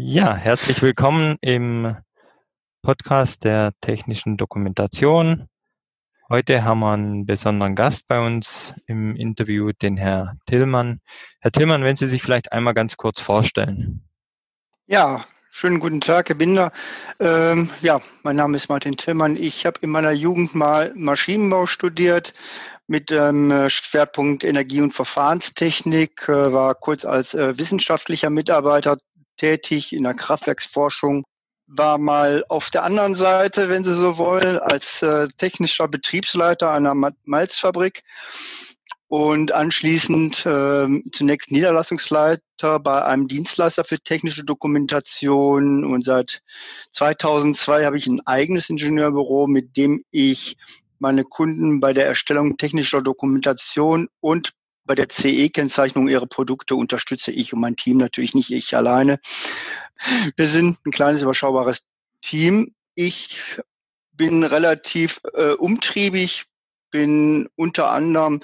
Ja, herzlich willkommen im Podcast der technischen Dokumentation. Heute haben wir einen besonderen Gast bei uns im Interview, den Herr Tillmann. Herr Tillmann, wenn Sie sich vielleicht einmal ganz kurz vorstellen. Ja, schönen guten Tag, Herr Binder. Ähm, ja, mein Name ist Martin Tillmann. Ich habe in meiner Jugend mal Maschinenbau studiert mit ähm, Schwerpunkt Energie- und Verfahrenstechnik, äh, war kurz als äh, wissenschaftlicher Mitarbeiter tätig in der Kraftwerksforschung, war mal auf der anderen Seite, wenn Sie so wollen, als äh, technischer Betriebsleiter einer Malzfabrik und anschließend äh, zunächst Niederlassungsleiter bei einem Dienstleister für technische Dokumentation. Und seit 2002 habe ich ein eigenes Ingenieurbüro, mit dem ich meine Kunden bei der Erstellung technischer Dokumentation und bei der CE-Kennzeichnung ihrer Produkte unterstütze ich und mein Team natürlich nicht ich alleine. Wir sind ein kleines, überschaubares Team. Ich bin relativ äh, umtriebig, bin unter anderem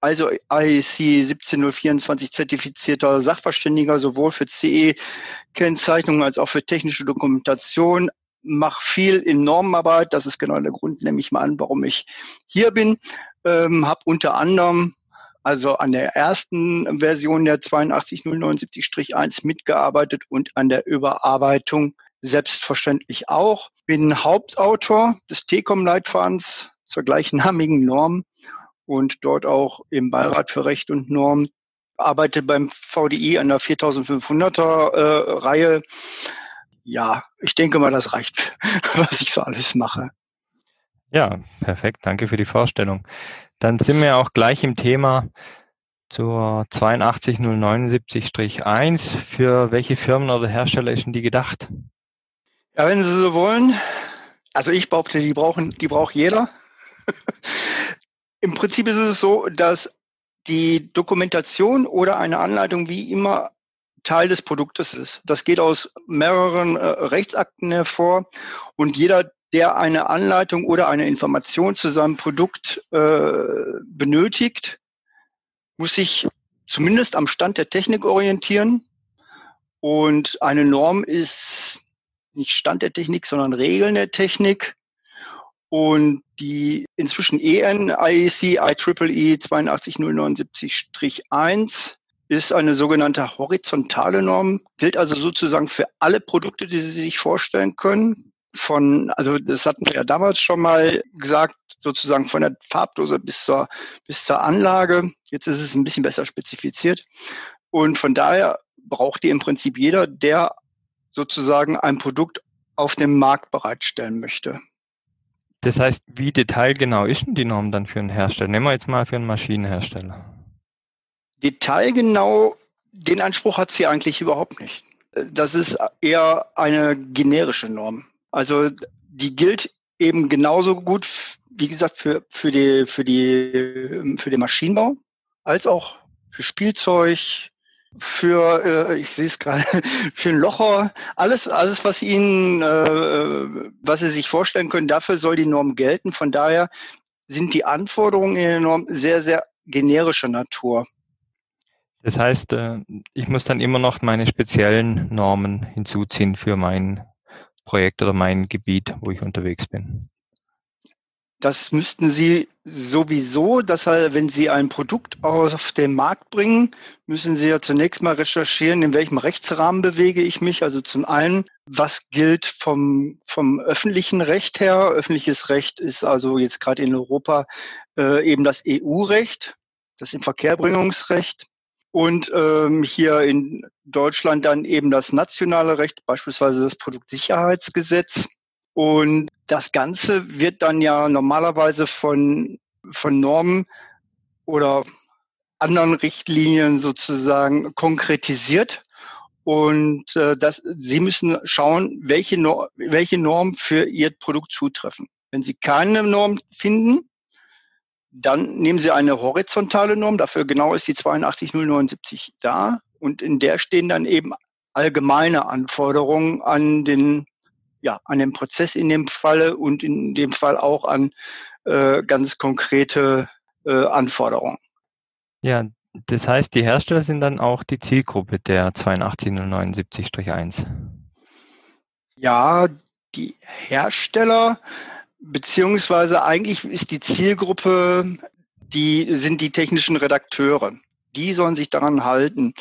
also IEC 17024 zertifizierter Sachverständiger sowohl für CE-Kennzeichnung als auch für technische Dokumentation, mache viel in Normenarbeit. Das ist genau der Grund, nehme ich mal an, warum ich hier bin. Ähm, habe unter anderem also an der ersten Version der 82079-1 mitgearbeitet und an der Überarbeitung selbstverständlich auch. Bin Hauptautor des TECOM-Leitfadens zur gleichnamigen Norm und dort auch im Beirat für Recht und Norm. Arbeite beim VDI an der 4500er äh. Ja, ich denke mal, das reicht, was ich so alles mache. Ja, perfekt. Danke für die Vorstellung. Dann sind wir auch gleich im Thema zur 82079-1. Für welche Firmen oder Hersteller ist denn die gedacht? Ja, wenn Sie so wollen. Also ich behaupte, die brauchen, die braucht jeder. Im Prinzip ist es so, dass die Dokumentation oder eine Anleitung wie immer Teil des Produktes ist. Das geht aus mehreren äh, Rechtsakten hervor und jeder, der eine Anleitung oder eine Information zu seinem Produkt äh, benötigt, muss sich zumindest am Stand der Technik orientieren. Und eine Norm ist nicht Stand der Technik, sondern Regeln der Technik. Und die inzwischen EN IEC IEEE 82079-1 ist eine sogenannte horizontale Norm, gilt also sozusagen für alle Produkte, die Sie sich vorstellen können, von, also das hatten wir ja damals schon mal gesagt, sozusagen von der Farbdose bis zur, bis zur Anlage. Jetzt ist es ein bisschen besser spezifiziert. Und von daher braucht die im Prinzip jeder, der sozusagen ein Produkt auf dem Markt bereitstellen möchte. Das heißt, wie detailgenau ist denn die Norm dann für einen Hersteller? Nehmen wir jetzt mal für einen Maschinenhersteller. Detailgenau, den Anspruch hat sie eigentlich überhaupt nicht. Das ist eher eine generische Norm. Also die gilt eben genauso gut, wie gesagt, für, für, die, für, die, für den Maschinenbau als auch für Spielzeug, für, äh, ich sehe es gerade, für ein Locher, alles, alles, was Ihnen, äh, was Sie sich vorstellen können, dafür soll die Norm gelten. Von daher sind die Anforderungen in der Norm sehr, sehr generischer Natur. Das heißt, äh, ich muss dann immer noch meine speziellen Normen hinzuziehen für mein Projekt oder mein Gebiet, wo ich unterwegs bin. Das müssten Sie sowieso, dass wenn Sie ein Produkt auf den Markt bringen, müssen Sie ja zunächst mal recherchieren, in welchem Rechtsrahmen bewege ich mich. Also zum einen, was gilt vom, vom öffentlichen Recht her? Öffentliches Recht ist also jetzt gerade in Europa äh, eben das EU-Recht, das Inverkehrbringungsrecht und ähm, hier in Deutschland dann eben das nationale Recht, beispielsweise das Produktsicherheitsgesetz. Und das Ganze wird dann ja normalerweise von, von Normen oder anderen Richtlinien sozusagen konkretisiert. Und äh, das, Sie müssen schauen, welche, Norm, welche Norm für Ihr Produkt zutreffen. Wenn Sie keine Norm finden, dann nehmen Sie eine horizontale Norm, dafür genau ist die 82079 da und in der stehen dann eben allgemeine Anforderungen an den, ja, an den Prozess in dem Falle und in dem Fall auch an äh, ganz konkrete äh, Anforderungen. Ja, Das heißt, die Hersteller sind dann auch die Zielgruppe der 82079-1. Ja, die Hersteller, beziehungsweise eigentlich ist die Zielgruppe, die sind die technischen Redakteure. Die sollen sich daran halten.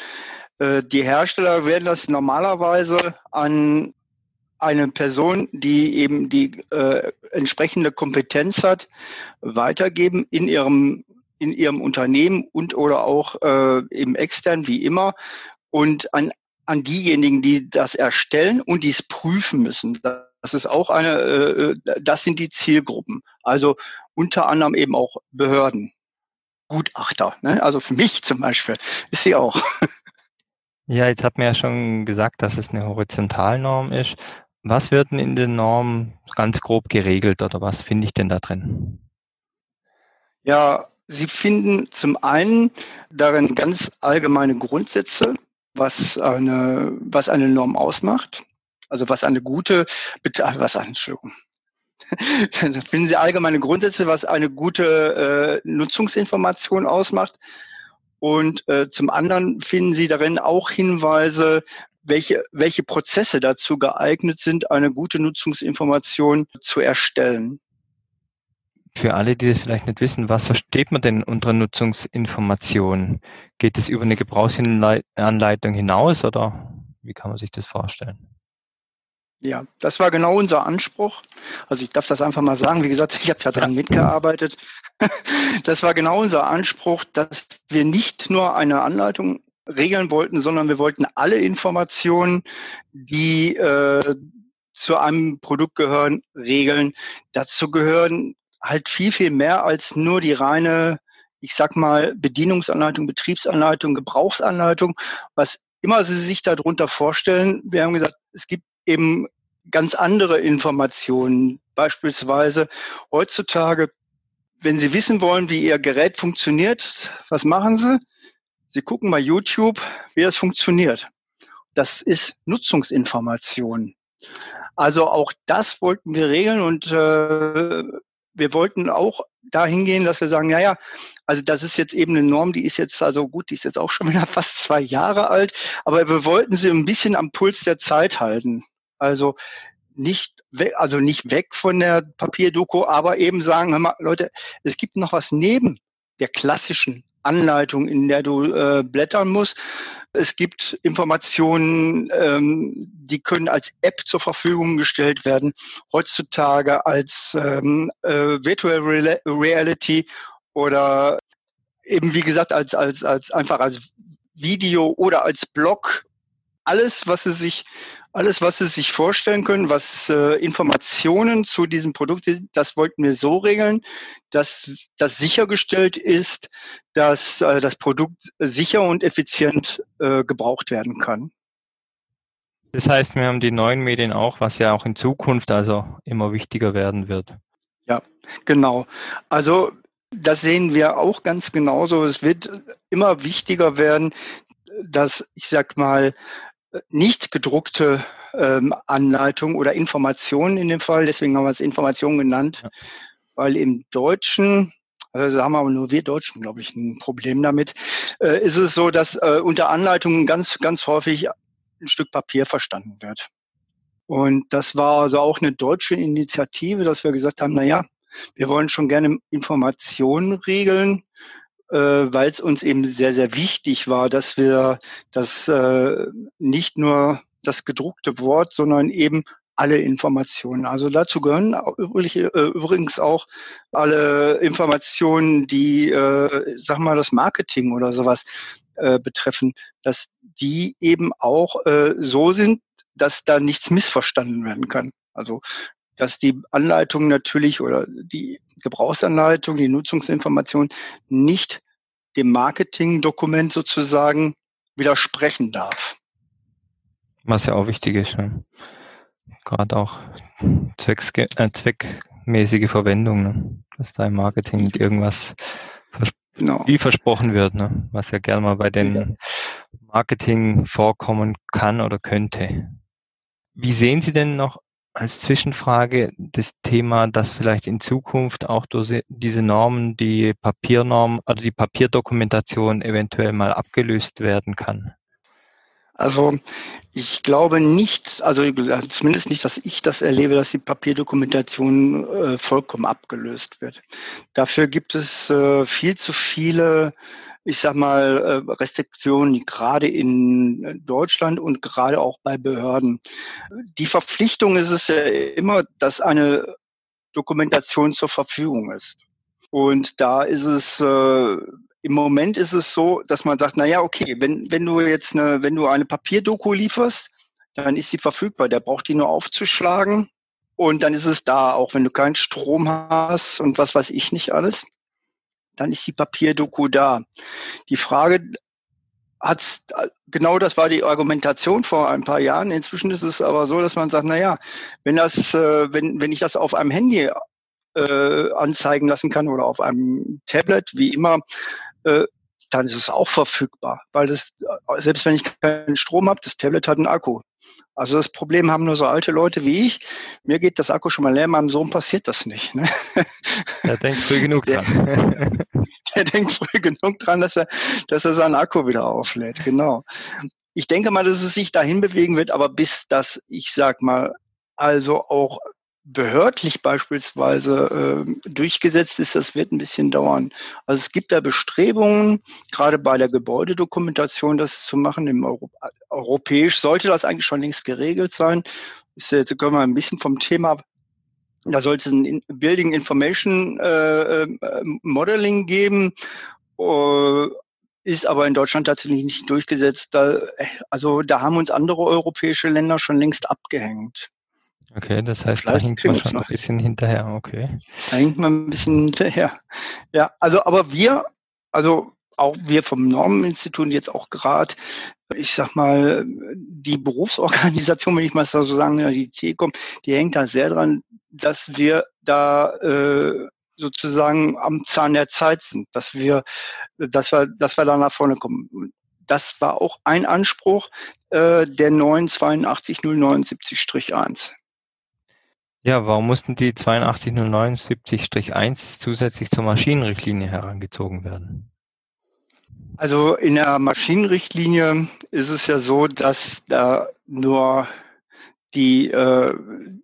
Äh, die Hersteller werden das normalerweise an eine Person, die eben die äh, entsprechende Kompetenz hat, weitergeben in ihrem in ihrem Unternehmen und oder auch äh, im extern wie immer und an an diejenigen, die das erstellen und dies prüfen müssen. Das ist auch eine, äh, das sind die Zielgruppen. Also unter anderem eben auch Behörden, Gutachter. Ne? Also für mich zum Beispiel ist sie auch. Ja, jetzt hat man ja schon gesagt, dass es eine Horizontalnorm ist. Was wird denn in der Norm ganz grob geregelt oder was finde ich denn da drin? Ja, Sie finden zum einen darin ganz allgemeine Grundsätze, was eine, was eine Norm ausmacht. Also was eine gute, was eine, Entschuldigung. da finden Sie allgemeine Grundsätze, was eine gute äh, Nutzungsinformation ausmacht. Und äh, zum anderen finden Sie darin auch Hinweise, welche, welche Prozesse dazu geeignet sind, eine gute Nutzungsinformation zu erstellen. Für alle, die das vielleicht nicht wissen, was versteht man denn unter Nutzungsinformation? Geht es über eine Gebrauchsanleitung hinaus oder wie kann man sich das vorstellen? Ja, das war genau unser Anspruch. Also ich darf das einfach mal sagen. Wie gesagt, ich habe ja daran mitgearbeitet. Das war genau unser Anspruch, dass wir nicht nur eine Anleitung regeln wollten, sondern wir wollten alle Informationen, die äh, zu einem Produkt gehören, regeln. Dazu gehören halt viel, viel mehr als nur die reine, ich sag mal, Bedienungsanleitung, Betriebsanleitung, Gebrauchsanleitung, was immer Sie sich darunter vorstellen. Wir haben gesagt, es gibt eben ganz andere Informationen. Beispielsweise heutzutage, wenn Sie wissen wollen, wie Ihr Gerät funktioniert, was machen Sie? Sie gucken bei YouTube, wie es funktioniert. Das ist Nutzungsinformation. Also auch das wollten wir regeln und äh, wir wollten auch dahin gehen, dass wir sagen, ja, ja, also das ist jetzt eben eine Norm, die ist jetzt also gut, die ist jetzt auch schon wieder fast zwei Jahre alt, aber wir wollten sie ein bisschen am Puls der Zeit halten. Also nicht weg, also nicht weg von der Papierdoku, aber eben sagen, hör mal, Leute, es gibt noch was neben der klassischen Anleitung, in der du äh, blättern musst. Es gibt Informationen, ähm, die können als App zur Verfügung gestellt werden, heutzutage als ähm, äh, Virtual Reality oder eben wie gesagt als als als einfach als Video oder als Blog. Alles, was sie sich alles, was Sie sich vorstellen können, was äh, Informationen zu diesem Produkt sind, das wollten wir so regeln, dass das sichergestellt ist, dass äh, das Produkt sicher und effizient äh, gebraucht werden kann. Das heißt, wir haben die neuen Medien auch, was ja auch in Zukunft also immer wichtiger werden wird. Ja, genau. Also das sehen wir auch ganz genauso. Es wird immer wichtiger werden, dass ich sag mal nicht gedruckte ähm, Anleitung oder Informationen in dem Fall, deswegen haben wir es Information genannt, ja. weil im Deutschen, also haben aber nur wir Deutschen, glaube ich, ein Problem damit, äh, ist es so, dass äh, unter Anleitungen ganz, ganz häufig ein Stück Papier verstanden wird. Und das war also auch eine deutsche Initiative, dass wir gesagt haben, na ja, wir wollen schon gerne Informationen regeln, äh, weil es uns eben sehr, sehr wichtig war, dass wir das äh, nicht nur das gedruckte Wort, sondern eben alle Informationen. Also dazu gehören äh, übrigens auch alle Informationen, die, äh, sag mal, das Marketing oder sowas äh, betreffen, dass die eben auch äh, so sind, dass da nichts missverstanden werden kann. Also dass die Anleitung natürlich oder die Gebrauchsanleitung, die Nutzungsinformation nicht dem Marketingdokument sozusagen widersprechen darf. Was ja auch wichtig ist. Ne? Gerade auch Zwecks äh, zweckmäßige Verwendung, ne? dass da im Marketing nicht irgendwas vers genau. wie versprochen wird, ne? was ja gerne mal bei den Marketing vorkommen kann oder könnte. Wie sehen Sie denn noch als Zwischenfrage das Thema, dass vielleicht in Zukunft auch durch diese Normen die Papiernorm oder die Papierdokumentation eventuell mal abgelöst werden kann? Also ich glaube nicht, also zumindest nicht, dass ich das erlebe, dass die Papierdokumentation äh, vollkommen abgelöst wird. Dafür gibt es äh, viel zu viele ich sag mal, äh, Restriktionen, gerade in Deutschland und gerade auch bei Behörden. Die Verpflichtung ist es ja immer, dass eine Dokumentation zur Verfügung ist. Und da ist es äh, im Moment ist es so, dass man sagt, na ja, okay, wenn wenn du jetzt eine, wenn du eine Papierdoku lieferst, dann ist sie verfügbar. Der braucht die nur aufzuschlagen und dann ist es da, auch wenn du keinen Strom hast und was weiß ich nicht alles dann ist die Papierdoku da. Die Frage hat genau das war die Argumentation vor ein paar Jahren. Inzwischen ist es aber so, dass man sagt, na ja, wenn das, äh, wenn, wenn ich das auf einem Handy äh, anzeigen lassen kann oder auf einem Tablet, wie immer, äh, dann ist es auch verfügbar, weil das, selbst wenn ich keinen Strom habe, das Tablet hat einen Akku. Also das Problem haben nur so alte Leute wie ich. Mir geht das Akku schon mal leer, meinem Sohn passiert das nicht. Ne? Der denkt früh genug der, dran. Der denkt früh genug dran, dass er, dass er seinen Akku wieder auflädt. Genau. Ich denke mal, dass es sich dahin bewegen wird, aber bis das, ich sag mal, also auch behördlich beispielsweise äh, durchgesetzt ist, das wird ein bisschen dauern. Also es gibt da Bestrebungen, gerade bei der Gebäudedokumentation das zu machen. Im Euro Europäisch sollte das eigentlich schon längst geregelt sein. Ist, jetzt können wir ein bisschen vom Thema da sollte es ein Building Information äh, äh, Modeling geben, äh, ist aber in Deutschland tatsächlich nicht durchgesetzt. Da, also da haben uns andere europäische Länder schon längst abgehängt. Okay, das heißt, da hinkt man schon noch. ein bisschen hinterher, okay. Da hinkt man ein bisschen hinterher. Ja, also aber wir, also auch wir vom Normeninstitut jetzt auch gerade, ich sag mal, die Berufsorganisation, wenn ich mal so sagen, die TECOM, die hängt da sehr dran, dass wir da äh, sozusagen am Zahn der Zeit sind, dass wir, dass wir, dass wir da nach vorne kommen. Das war auch ein Anspruch äh, der neuen 82079-1. Ja, warum mussten die 82079-1 zusätzlich zur Maschinenrichtlinie herangezogen werden? Also in der Maschinenrichtlinie ist es ja so, dass da nur die, äh,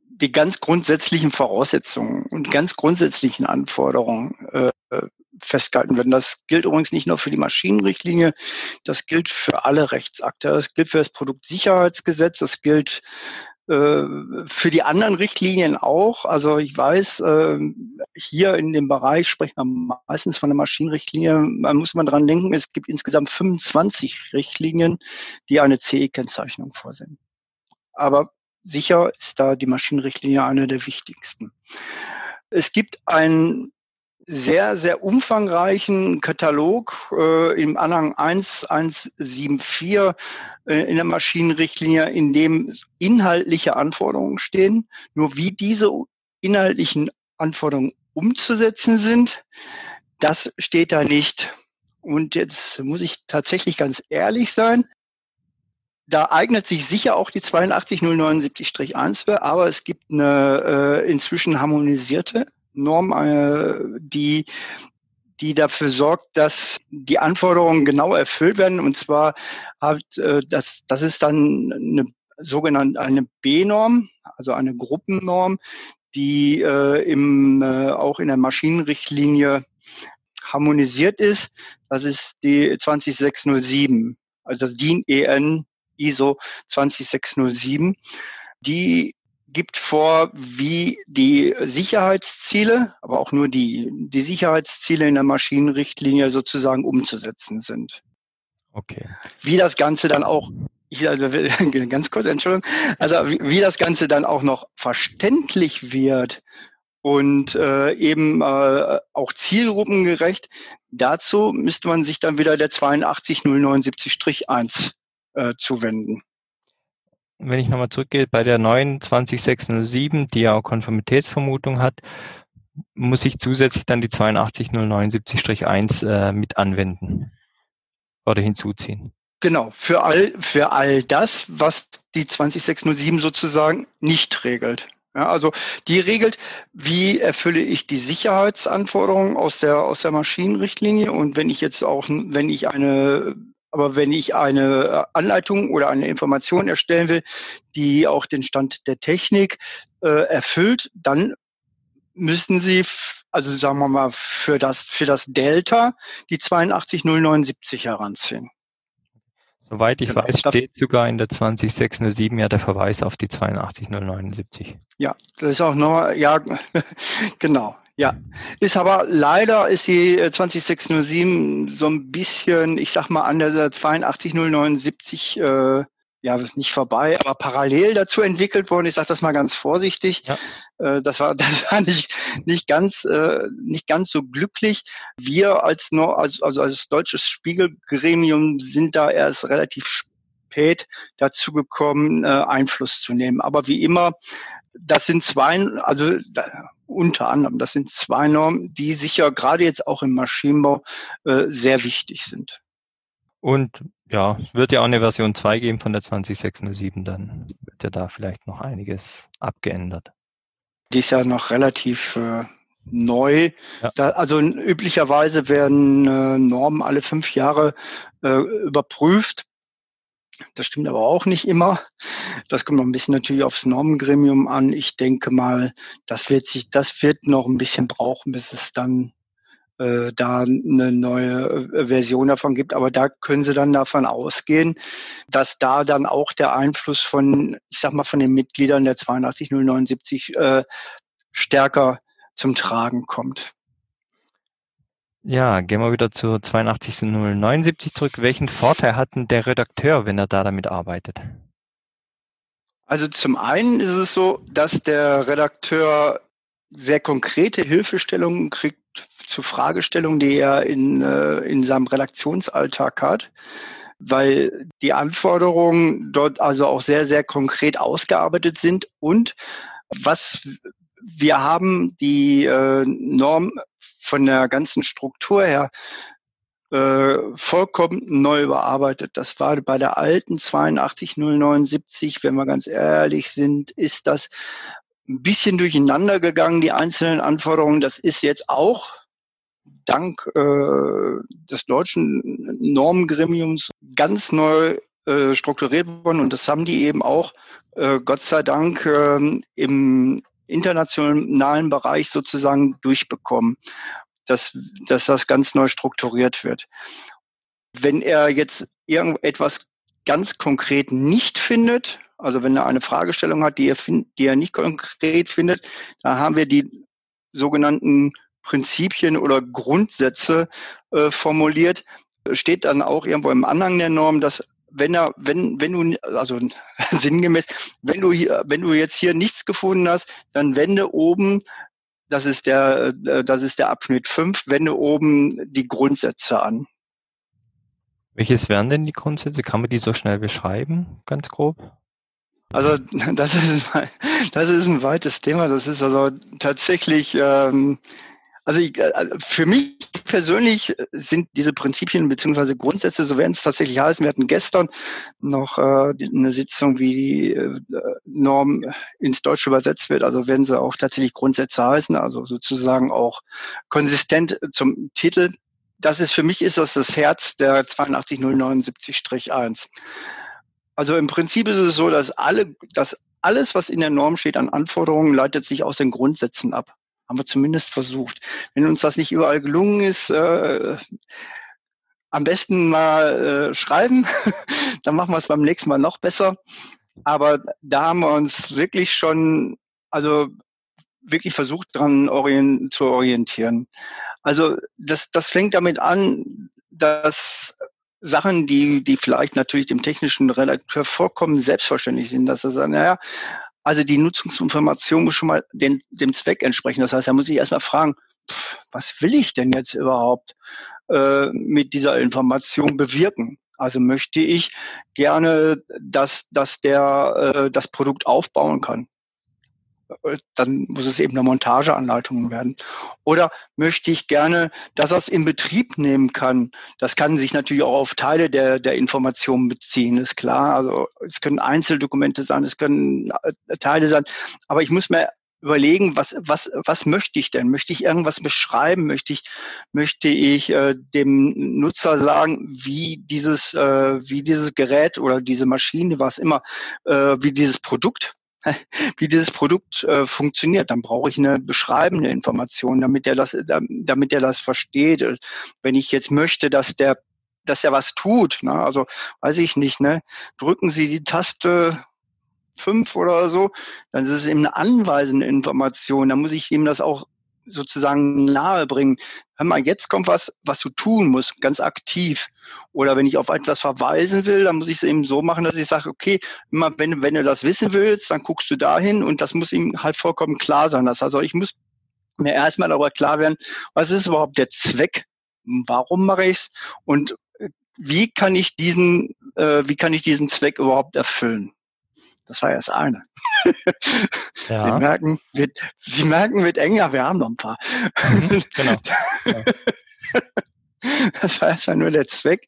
die ganz grundsätzlichen Voraussetzungen und ganz grundsätzlichen Anforderungen äh, festgehalten werden. Das gilt übrigens nicht nur für die Maschinenrichtlinie, das gilt für alle Rechtsakte. Das gilt für das Produktsicherheitsgesetz, das gilt für die anderen Richtlinien auch. Also ich weiß, äh, hier in dem Bereich sprechen wir meistens von der Maschinenrichtlinie. Da muss man dran denken, es gibt insgesamt 25 Richtlinien, die eine CE-Kennzeichnung vorsehen. Aber sicher ist da die Maschinenrichtlinie eine der wichtigsten. Es gibt ein sehr, sehr umfangreichen Katalog äh, im Anhang 1174 äh, in der Maschinenrichtlinie, in dem inhaltliche Anforderungen stehen. Nur wie diese inhaltlichen Anforderungen umzusetzen sind, das steht da nicht. Und jetzt muss ich tatsächlich ganz ehrlich sein. Da eignet sich sicher auch die 82079-1 für, aber es gibt eine äh, inzwischen harmonisierte Norm, äh, die die dafür sorgt, dass die Anforderungen genau erfüllt werden. Und zwar hat äh, das, das ist dann eine sogenannte eine B-Norm, also eine Gruppennorm, die äh, im, äh, auch in der Maschinenrichtlinie harmonisiert ist. Das ist die 20607, also das DIN EN ISO 20607. Die gibt vor, wie die Sicherheitsziele, aber auch nur die, die Sicherheitsziele in der Maschinenrichtlinie sozusagen umzusetzen sind. Okay. Wie das Ganze dann auch, ich, also, ganz kurz, Entschuldigung, also wie, wie das Ganze dann auch noch verständlich wird und äh, eben äh, auch zielgruppengerecht, dazu müsste man sich dann wieder der 82079-1 äh, zuwenden wenn ich nochmal zurückgehe, bei der neuen 20607, die ja auch Konformitätsvermutung hat, muss ich zusätzlich dann die 82079-1 äh, mit anwenden oder hinzuziehen. Genau, für all, für all das, was die 20607 sozusagen nicht regelt. Ja, also die regelt, wie erfülle ich die Sicherheitsanforderungen aus der aus der Maschinenrichtlinie und wenn ich jetzt auch wenn ich eine aber wenn ich eine Anleitung oder eine Information erstellen will, die auch den Stand der Technik äh, erfüllt, dann müssen Sie also sagen wir mal für das für das Delta die 82079 heranziehen. Soweit ich genau. weiß, steht sogar in der 20607 ja der Verweis auf die 82079. Ja, das ist auch noch, ja, genau. Ja, ist aber leider ist die 20607 so ein bisschen, ich sag mal, an der 82079 äh, ja nicht vorbei, aber parallel dazu entwickelt worden. Ich sage das mal ganz vorsichtig. Ja. Äh, das war das war nicht nicht ganz äh, nicht ganz so glücklich. Wir als als also als deutsches Spiegelgremium sind da erst relativ spät dazu gekommen, äh, Einfluss zu nehmen. Aber wie immer, das sind zwei, also unter anderem, das sind zwei Normen, die sicher gerade jetzt auch im Maschinenbau äh, sehr wichtig sind. Und ja, wird ja auch eine Version 2 geben von der 20607, dann wird ja da vielleicht noch einiges abgeändert. Die ist ja noch relativ äh, neu. Ja. Da, also üblicherweise werden äh, Normen alle fünf Jahre äh, überprüft. Das stimmt aber auch nicht immer. Das kommt noch ein bisschen natürlich aufs Normengremium an. Ich denke mal, das wird sich, das wird noch ein bisschen brauchen, bis es dann äh, da eine neue äh, Version davon gibt. Aber da können Sie dann davon ausgehen, dass da dann auch der Einfluss von, ich sag mal, von den Mitgliedern der 82079 äh, stärker zum Tragen kommt. Ja, gehen wir wieder zur 82079 zurück. Welchen Vorteil hat denn der Redakteur, wenn er da damit arbeitet? Also zum einen ist es so, dass der Redakteur sehr konkrete Hilfestellungen kriegt zu Fragestellungen, die er in, äh, in seinem Redaktionsalltag hat, weil die Anforderungen dort also auch sehr, sehr konkret ausgearbeitet sind und was wir haben die äh, Norm von der ganzen Struktur her äh, vollkommen neu überarbeitet. Das war bei der alten 82079, wenn wir ganz ehrlich sind, ist das ein bisschen durcheinander gegangen, die einzelnen Anforderungen. Das ist jetzt auch dank äh, des deutschen Normengremiums ganz neu äh, strukturiert worden und das haben die eben auch äh, Gott sei Dank äh, im internationalen Bereich sozusagen durchbekommen, dass, dass das ganz neu strukturiert wird. Wenn er jetzt irgendetwas ganz konkret nicht findet, also wenn er eine Fragestellung hat, die er, find, die er nicht konkret findet, da haben wir die sogenannten Prinzipien oder Grundsätze äh, formuliert. Steht dann auch irgendwo im Anhang der Norm, dass wenn er, wenn, wenn du, also sinngemäß, wenn du hier, wenn du jetzt hier nichts gefunden hast, dann wende oben, das ist der, äh, das ist der Abschnitt 5, wende oben die Grundsätze an. Welches wären denn die Grundsätze? Kann man die so schnell beschreiben, ganz grob? Also das ist, das ist ein weites Thema. Das ist also tatsächlich ähm, also ich, äh, also für mich persönlich sind diese Prinzipien beziehungsweise Grundsätze, so werden es tatsächlich heißen. Wir hatten gestern noch äh, eine Sitzung, wie die äh, Norm ins Deutsche übersetzt wird. Also werden sie auch tatsächlich Grundsätze heißen, also sozusagen auch konsistent zum Titel. Das ist für mich ist das das Herz der 82079-1. Also im Prinzip ist es so, dass alle, dass alles, was in der Norm steht an Anforderungen, leitet sich aus den Grundsätzen ab. Haben wir zumindest versucht. Wenn uns das nicht überall gelungen ist, äh, am besten mal äh, schreiben, dann machen wir es beim nächsten Mal noch besser. Aber da haben wir uns wirklich schon, also wirklich versucht, dran orient, zu orientieren. Also das, das fängt damit an, dass Sachen, die, die vielleicht natürlich dem technischen Redakteur vollkommen selbstverständlich sind, dass er sagt, naja, also die Nutzungsinformation muss schon mal den, dem Zweck entsprechen. Das heißt, da muss ich erstmal fragen, was will ich denn jetzt überhaupt äh, mit dieser Information bewirken? Also möchte ich gerne, dass, dass der äh, das Produkt aufbauen kann. Dann muss es eben eine Montageanleitung werden. Oder möchte ich gerne, dass er es in Betrieb nehmen kann. Das kann sich natürlich auch auf Teile der, der Informationen beziehen, ist klar. Also es können Einzeldokumente sein, es können äh, Teile sein. Aber ich muss mir überlegen, was, was, was möchte ich denn? Möchte ich irgendwas beschreiben? Möchte ich, möchte ich äh, dem Nutzer sagen, wie dieses, äh, wie dieses Gerät oder diese Maschine, was immer, äh, wie dieses Produkt wie dieses Produkt äh, funktioniert. Dann brauche ich eine beschreibende Information, damit er das, damit er das versteht. Wenn ich jetzt möchte, dass der, dass er was tut, ne? also weiß ich nicht, ne? drücken Sie die Taste fünf oder so, dann ist es eben eine anweisende Information. Dann muss ich ihm das auch sozusagen nahe bringen. Hör mal, jetzt kommt was, was du tun musst, ganz aktiv. Oder wenn ich auf etwas verweisen will, dann muss ich es eben so machen, dass ich sage, okay, immer wenn, wenn du das wissen willst, dann guckst du dahin und das muss ihm halt vollkommen klar sein. Das also ich muss mir erstmal darüber klar werden, was ist überhaupt der Zweck? Warum mache ich's? Und äh, wie kann ich diesen, äh, wie kann ich diesen Zweck überhaupt erfüllen? Das war erst eine. Ja. Sie merken, wird, Sie merken, wird enger, wir haben noch ein paar. Mhm, genau. Ja. Das war erstmal nur der Zweck.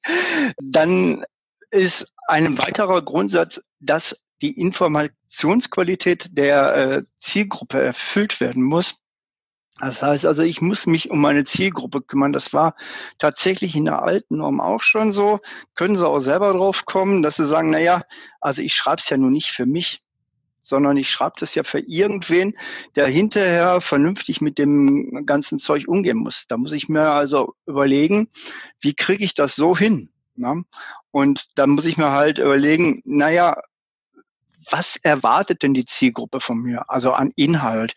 Dann ist ein weiterer Grundsatz, dass die Informationsqualität der äh, Zielgruppe erfüllt werden muss. Das heißt also, ich muss mich um meine Zielgruppe kümmern. Das war tatsächlich in der alten Norm auch schon so. Können Sie auch selber drauf kommen, dass Sie sagen, na ja, also ich schreibe es ja nur nicht für mich, sondern ich schreibe das ja für irgendwen, der hinterher vernünftig mit dem ganzen Zeug umgehen muss. Da muss ich mir also überlegen, wie kriege ich das so hin? Na? Und dann muss ich mir halt überlegen, naja, was erwartet denn die Zielgruppe von mir? Also an Inhalt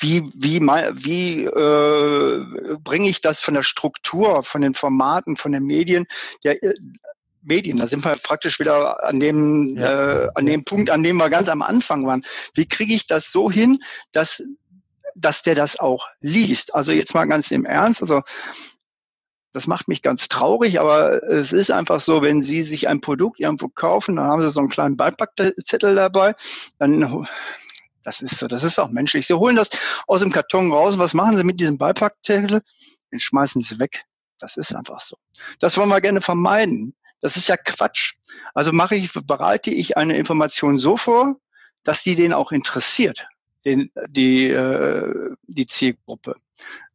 wie, wie, wie äh, bringe ich das von der Struktur, von den Formaten, von den Medien, der äh, Medien, da sind wir praktisch wieder an dem, ja. äh, an dem Punkt, an dem wir ganz am Anfang waren. Wie kriege ich das so hin, dass, dass der das auch liest? Also jetzt mal ganz im Ernst, also das macht mich ganz traurig, aber es ist einfach so, wenn Sie sich ein Produkt irgendwo kaufen, dann haben Sie so einen kleinen Beipackzettel dabei, dann das ist so, das ist auch menschlich. Sie holen das aus dem Karton raus. Was machen Sie mit diesem Beipackzettel? Den schmeißen Sie weg. Das ist einfach so. Das wollen wir gerne vermeiden. Das ist ja Quatsch. Also mache ich, bereite ich eine Information so vor, dass die den auch interessiert, den, die, äh, die Zielgruppe.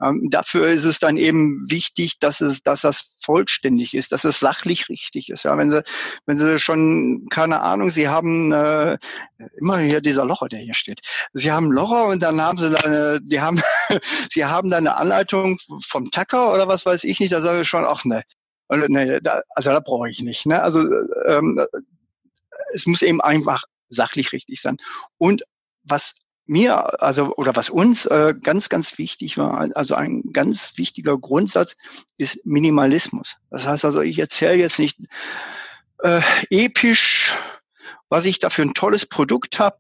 Ähm, dafür ist es dann eben wichtig, dass es, dass das vollständig ist, dass es sachlich richtig ist. Ja, wenn Sie, wenn Sie schon keine Ahnung, Sie haben äh, immer hier dieser Locher, der hier steht. Sie haben Locher und dann haben Sie da eine, die haben, Sie haben da eine Anleitung vom Tacker oder was weiß ich nicht. Da sage ich schon, ach ne, nee, da, also da brauche ich nicht. Ne? Also ähm, es muss eben einfach sachlich richtig sein. Und was mir, also oder was uns äh, ganz, ganz wichtig war, also ein ganz wichtiger Grundsatz ist Minimalismus. Das heißt also, ich erzähle jetzt nicht äh, episch, was ich da für ein tolles Produkt habe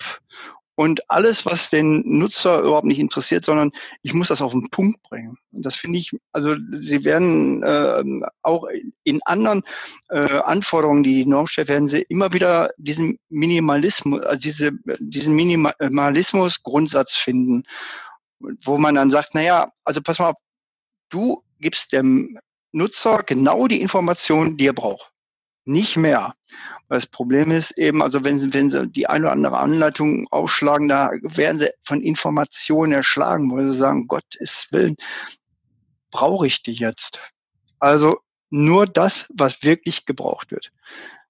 und alles, was den Nutzer überhaupt nicht interessiert, sondern ich muss das auf den Punkt bringen. Das finde ich, also sie werden äh, auch in anderen äh, Anforderungen, die die Norm stellt, werden sie immer wieder diesen Minimalismus, also diese, diesen Minimalismus-Grundsatz finden, wo man dann sagt, naja, also pass mal, du gibst dem Nutzer genau die Informationen, die er braucht. Nicht mehr. Das Problem ist eben, also wenn Sie, wenn Sie die eine oder andere Anleitung aufschlagen, da werden Sie von Informationen erschlagen, wo Sie sagen, Gottes Willen, brauche ich die jetzt? Also nur das, was wirklich gebraucht wird.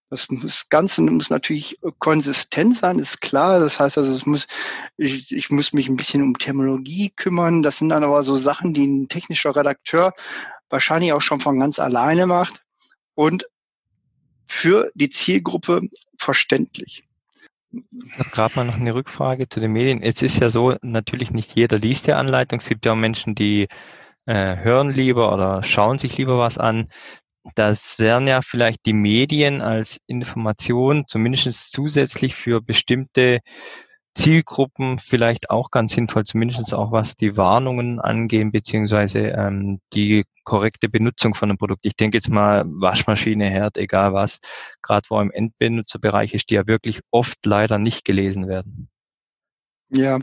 Das, das Ganze muss natürlich konsistent sein, ist klar. Das heißt also, es muss, ich, ich muss mich ein bisschen um Terminologie kümmern. Das sind dann aber so Sachen, die ein technischer Redakteur wahrscheinlich auch schon von ganz alleine macht. Und für die Zielgruppe verständlich. Gerade mal noch eine Rückfrage zu den Medien. Es ist ja so, natürlich nicht jeder liest die Anleitung. Es gibt ja auch Menschen, die äh, hören lieber oder schauen sich lieber was an. Das wären ja vielleicht die Medien als Information, zumindest zusätzlich für bestimmte Zielgruppen vielleicht auch ganz sinnvoll, zumindest auch was die Warnungen angehen, beziehungsweise ähm, die korrekte Benutzung von einem Produkt. Ich denke jetzt mal Waschmaschine, Herd, egal was, gerade wo im Endbenutzerbereich ist, die ja wirklich oft leider nicht gelesen werden. Ja,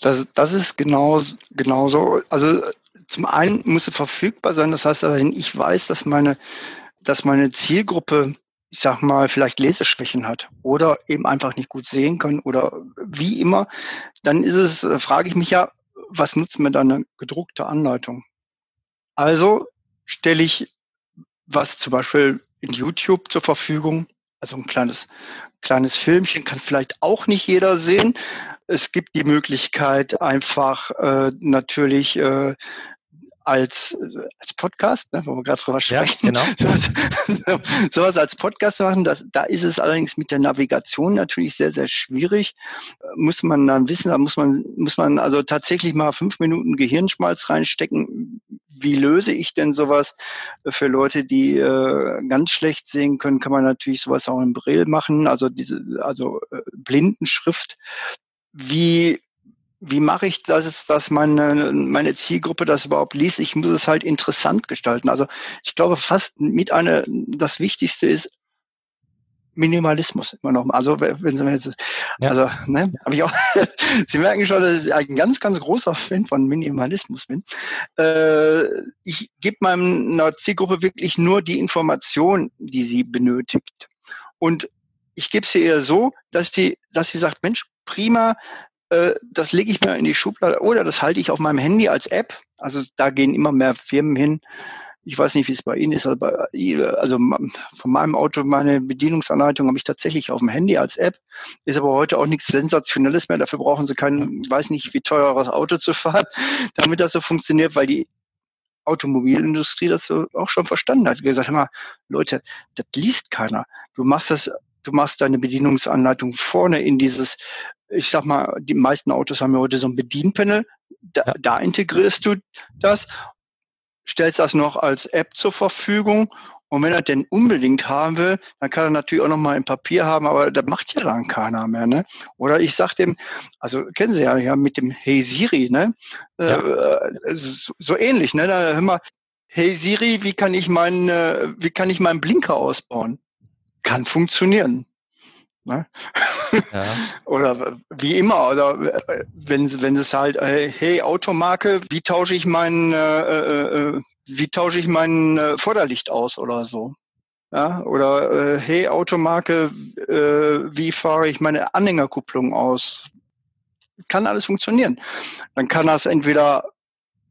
das, das ist genau genauso. Also zum einen muss es verfügbar sein. Das heißt, wenn ich weiß, dass meine, dass meine Zielgruppe, ich sag mal, vielleicht Leseschwächen hat oder eben einfach nicht gut sehen kann oder wie immer, dann ist es, frage ich mich ja, was nutzt mir da eine gedruckte Anleitung? Also stelle ich was zum Beispiel in YouTube zur Verfügung. Also ein kleines, kleines Filmchen kann vielleicht auch nicht jeder sehen. Es gibt die Möglichkeit, einfach äh, natürlich äh, als, als Podcast, ne, wo wir gerade drüber sprechen. Ja, genau. sowas, sowas als Podcast zu machen, das, da ist es allerdings mit der Navigation natürlich sehr, sehr schwierig. Muss man dann wissen, da muss man, muss man also tatsächlich mal fünf Minuten Gehirnschmalz reinstecken. Wie löse ich denn sowas? Für Leute, die äh, ganz schlecht sehen können, kann man natürlich sowas auch im Brill machen, also diese, also äh, Blindenschrift. Wie wie mache ich das, dass meine, meine Zielgruppe das überhaupt liest? Ich muss es halt interessant gestalten. Also ich glaube fast mit einer, das Wichtigste ist Minimalismus immer noch. Also wenn Sie jetzt, ja. also ne, habe ich auch. Sie merken schon, dass ich ein ganz, ganz großer Fan von Minimalismus bin. Äh, ich gebe meiner Zielgruppe wirklich nur die Information, die sie benötigt. Und ich gebe sie eher so, dass die, dass sie sagt, Mensch, prima, das lege ich mir in die Schublade oder das halte ich auf meinem Handy als App. Also da gehen immer mehr Firmen hin. Ich weiß nicht, wie es bei Ihnen ist, aber also von meinem Auto, meine Bedienungsanleitung habe ich tatsächlich auf dem Handy als App. Ist aber heute auch nichts Sensationelles mehr. Dafür brauchen Sie kein, weiß nicht, wie teures Auto zu fahren, damit das so funktioniert, weil die Automobilindustrie das so auch schon verstanden hat. Gesagt, hör mal, Leute, das liest keiner. Du machst das du machst deine Bedienungsanleitung vorne in dieses ich sag mal, die meisten Autos haben ja heute so ein Bedienpanel. Da, ja. da integrierst du das, stellst das noch als App zur Verfügung und wenn er denn unbedingt haben will, dann kann er natürlich auch noch mal ein Papier haben, aber das macht ja dann keiner mehr, ne? Oder ich sag dem, also kennen Sie ja, ja mit dem Hey Siri, ne? Äh, ja. Äh, so, so, ähnlich, ne? Da hör mal, Hey Siri, wie kann ich meinen, äh, wie kann ich meinen Blinker ausbauen? Kann funktionieren. Ne? Ja. oder wie immer, oder äh, wenn, wenn es halt, äh, hey, Automarke, wie tausche ich mein, äh, äh, äh, wie tausche ich mein äh, Vorderlicht aus oder so? Ja, oder hey Automarke, wie fahre ich meine Anhängerkupplung aus? Kann alles funktionieren. Dann kann das entweder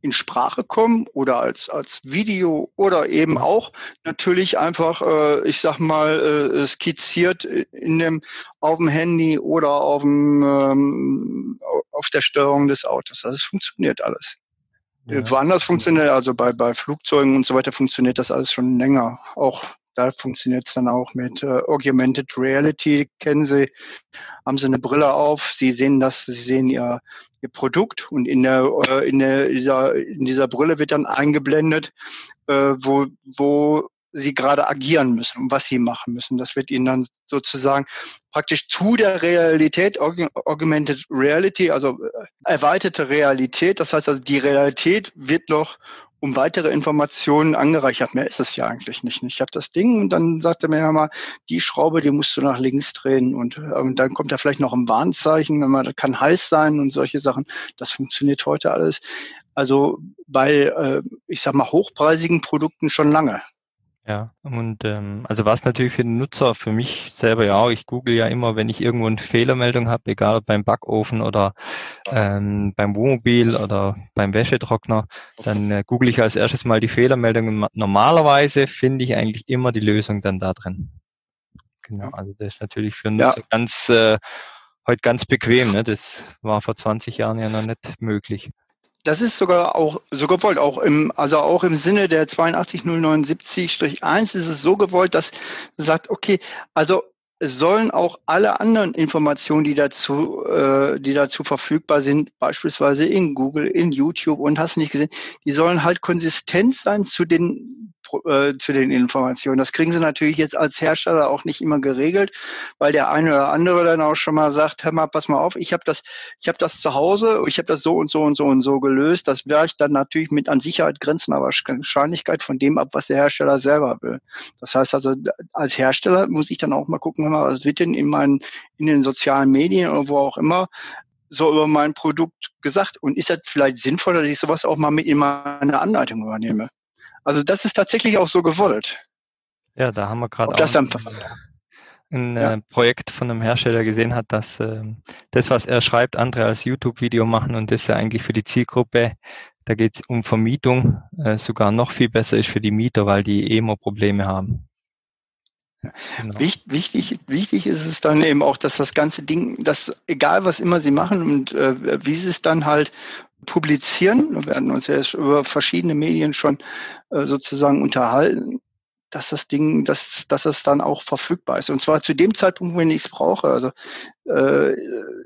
in Sprache kommen oder als, als Video oder eben auch natürlich einfach, äh, ich sag mal, äh, skizziert in dem, auf dem Handy oder auf, dem, ähm, auf der Steuerung des Autos. Also es funktioniert alles. Ja. Woanders funktioniert, also bei, bei Flugzeugen und so weiter funktioniert das alles schon länger. Auch da funktioniert es dann auch mit äh, Augmented Reality. Kennen Sie, haben Sie eine Brille auf, Sie sehen das, Sie sehen Ihr, Ihr Produkt und in der, äh, in, der dieser, in dieser Brille wird dann eingeblendet, äh, wo, wo Sie gerade agieren müssen und was Sie machen müssen. Das wird Ihnen dann sozusagen praktisch zu der Realität, Augmented Reality, also äh, erweiterte Realität. Das heißt also, die Realität wird noch um weitere Informationen angereichert. Mehr ist es ja eigentlich nicht. Ich habe das Ding und dann sagt er mir ja mal, die Schraube, die musst du nach links drehen und, und dann kommt da vielleicht noch ein Warnzeichen, das kann heiß sein und solche Sachen. Das funktioniert heute alles. Also bei, äh, ich sag mal, hochpreisigen Produkten schon lange. Ja, und ähm, also was natürlich für den Nutzer, für mich selber ja auch, ich google ja immer, wenn ich irgendwo eine Fehlermeldung habe, egal ob beim Backofen oder ähm, beim Wohnmobil oder beim Wäschetrockner, dann äh, google ich als erstes mal die Fehlermeldung. Normalerweise finde ich eigentlich immer die Lösung dann da drin. Genau, also das ist natürlich für Nutzer ja. ganz äh, heute ganz bequem. Ne? Das war vor 20 Jahren ja noch nicht möglich. Das ist sogar auch so gewollt, auch im, also auch im Sinne der 82079-1 ist es so gewollt, dass sagt, okay, also es sollen auch alle anderen Informationen, die dazu, äh, die dazu verfügbar sind, beispielsweise in Google, in YouTube und hast nicht gesehen, die sollen halt konsistent sein zu den äh, zu den Informationen. Das kriegen sie natürlich jetzt als Hersteller auch nicht immer geregelt, weil der eine oder andere dann auch schon mal sagt, hör mal, pass mal auf, ich habe das, ich habe das zu Hause, ich habe das so und so und so und so gelöst. Das wäre ich dann natürlich mit an Sicherheit grenzender Wahrscheinlichkeit von dem ab, was der Hersteller selber will. Das heißt also, als Hersteller muss ich dann auch mal gucken, hör mal, was wird denn in meinen, in den sozialen Medien oder wo auch immer so über mein Produkt gesagt? Und ist das vielleicht sinnvoll, dass ich sowas auch mal mit in meine Anleitung übernehme? Also das ist tatsächlich auch so gewollt. Ja, da haben wir gerade auch ein, ein ja. äh, Projekt von einem Hersteller gesehen hat, dass äh, das, was er schreibt, andere als YouTube-Video machen und das ja eigentlich für die Zielgruppe, da geht es um Vermietung, äh, sogar noch viel besser ist für die Mieter, weil die eh immer Probleme haben. Genau. Wichtig, wichtig ist es dann eben auch, dass das ganze Ding, dass egal was immer sie machen und äh, wie sie es dann halt publizieren, wir werden uns ja über verschiedene Medien schon äh, sozusagen unterhalten, dass das Ding, dass, dass es dann auch verfügbar ist. Und zwar zu dem Zeitpunkt, wenn ich es brauche. Also äh,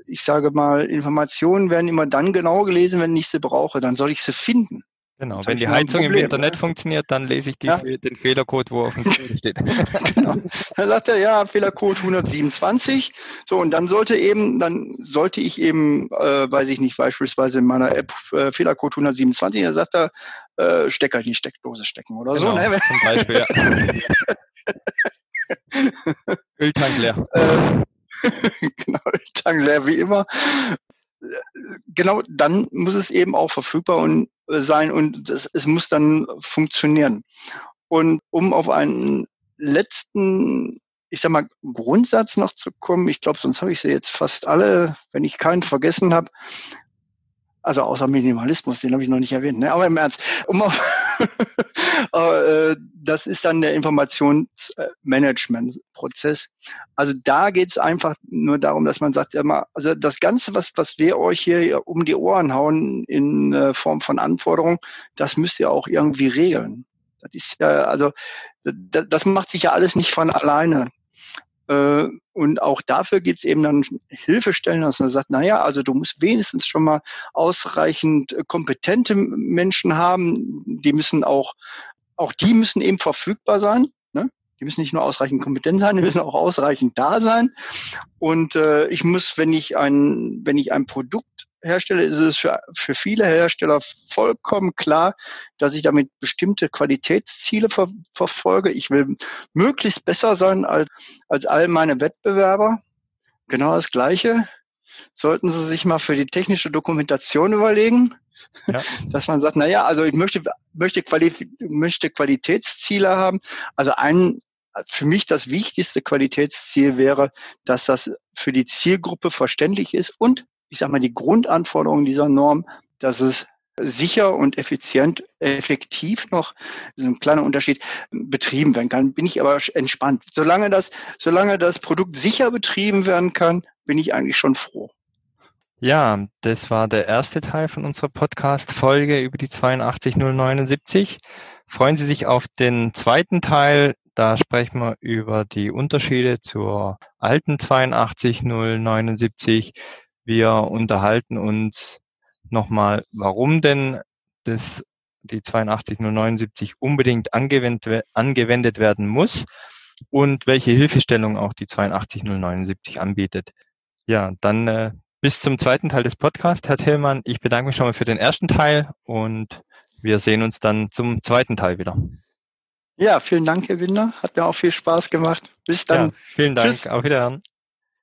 ich sage mal, Informationen werden immer dann genau gelesen, wenn ich sie brauche. Dann soll ich sie finden. Genau, wenn die Heizung im Internet funktioniert, dann lese ich die, ja. den Fehlercode, wo auf dem Code steht. genau. Dann sagt er, ja, Fehlercode 127. So, und dann sollte eben, dann sollte ich eben, äh, weiß ich nicht, beispielsweise in meiner App äh, Fehlercode 127, dann sagt er, äh, Stecker in die Steckdose stecken oder genau, so. Ne? Zum Beispiel, ja. Öltank leer. Äh, genau, Öltank leer wie immer genau dann muss es eben auch verfügbar und, äh, sein und das, es muss dann funktionieren. Und um auf einen letzten, ich sag mal, Grundsatz noch zu kommen, ich glaube, sonst habe ich sie jetzt fast alle, wenn ich keinen vergessen habe, also außer Minimalismus, den habe ich noch nicht erwähnt. Ne? Aber im Ernst, um äh, das ist dann der Informationsmanagementprozess. Also da geht es einfach nur darum, dass man sagt, immer, also das Ganze, was, was wir euch hier um die Ohren hauen in äh, Form von Anforderungen, das müsst ihr auch irgendwie regeln. Das ist ja, also das macht sich ja alles nicht von alleine. Äh, und auch dafür gibt es eben dann Hilfestellen, dass man sagt, naja, also du musst wenigstens schon mal ausreichend äh, kompetente Menschen haben. Die müssen auch, auch die müssen eben verfügbar sein. Ne? Die müssen nicht nur ausreichend kompetent sein, die müssen auch ausreichend da sein. Und äh, ich muss, wenn ich ein, wenn ich ein Produkt herstelle, ist es für, für viele Hersteller vollkommen klar, dass ich damit bestimmte Qualitätsziele ver, verfolge. Ich will möglichst besser sein als, als all meine Wettbewerber. Genau das Gleiche. Sollten Sie sich mal für die technische Dokumentation überlegen, ja. dass man sagt, na ja, also ich möchte, möchte, Quali möchte Qualitätsziele haben. Also ein, für mich das wichtigste Qualitätsziel wäre, dass das für die Zielgruppe verständlich ist und ich sage mal, die Grundanforderungen dieser Norm, dass es sicher und effizient, effektiv noch, ist ein kleiner Unterschied, betrieben werden kann, bin ich aber entspannt. Solange das, solange das Produkt sicher betrieben werden kann, bin ich eigentlich schon froh. Ja, das war der erste Teil von unserer Podcast-Folge über die 82079. Freuen Sie sich auf den zweiten Teil. Da sprechen wir über die Unterschiede zur alten 82079 wir unterhalten uns nochmal, warum denn das, die 82079 unbedingt angewendet, angewendet werden muss und welche Hilfestellung auch die 82079 anbietet. Ja, dann äh, bis zum zweiten Teil des Podcasts, Herr Tillmann. Ich bedanke mich schon mal für den ersten Teil und wir sehen uns dann zum zweiten Teil wieder. Ja, vielen Dank, Herr Winder. Hat mir auch viel Spaß gemacht. Bis dann. Ja, vielen Dank. Tschüss. Auf Wiederhören.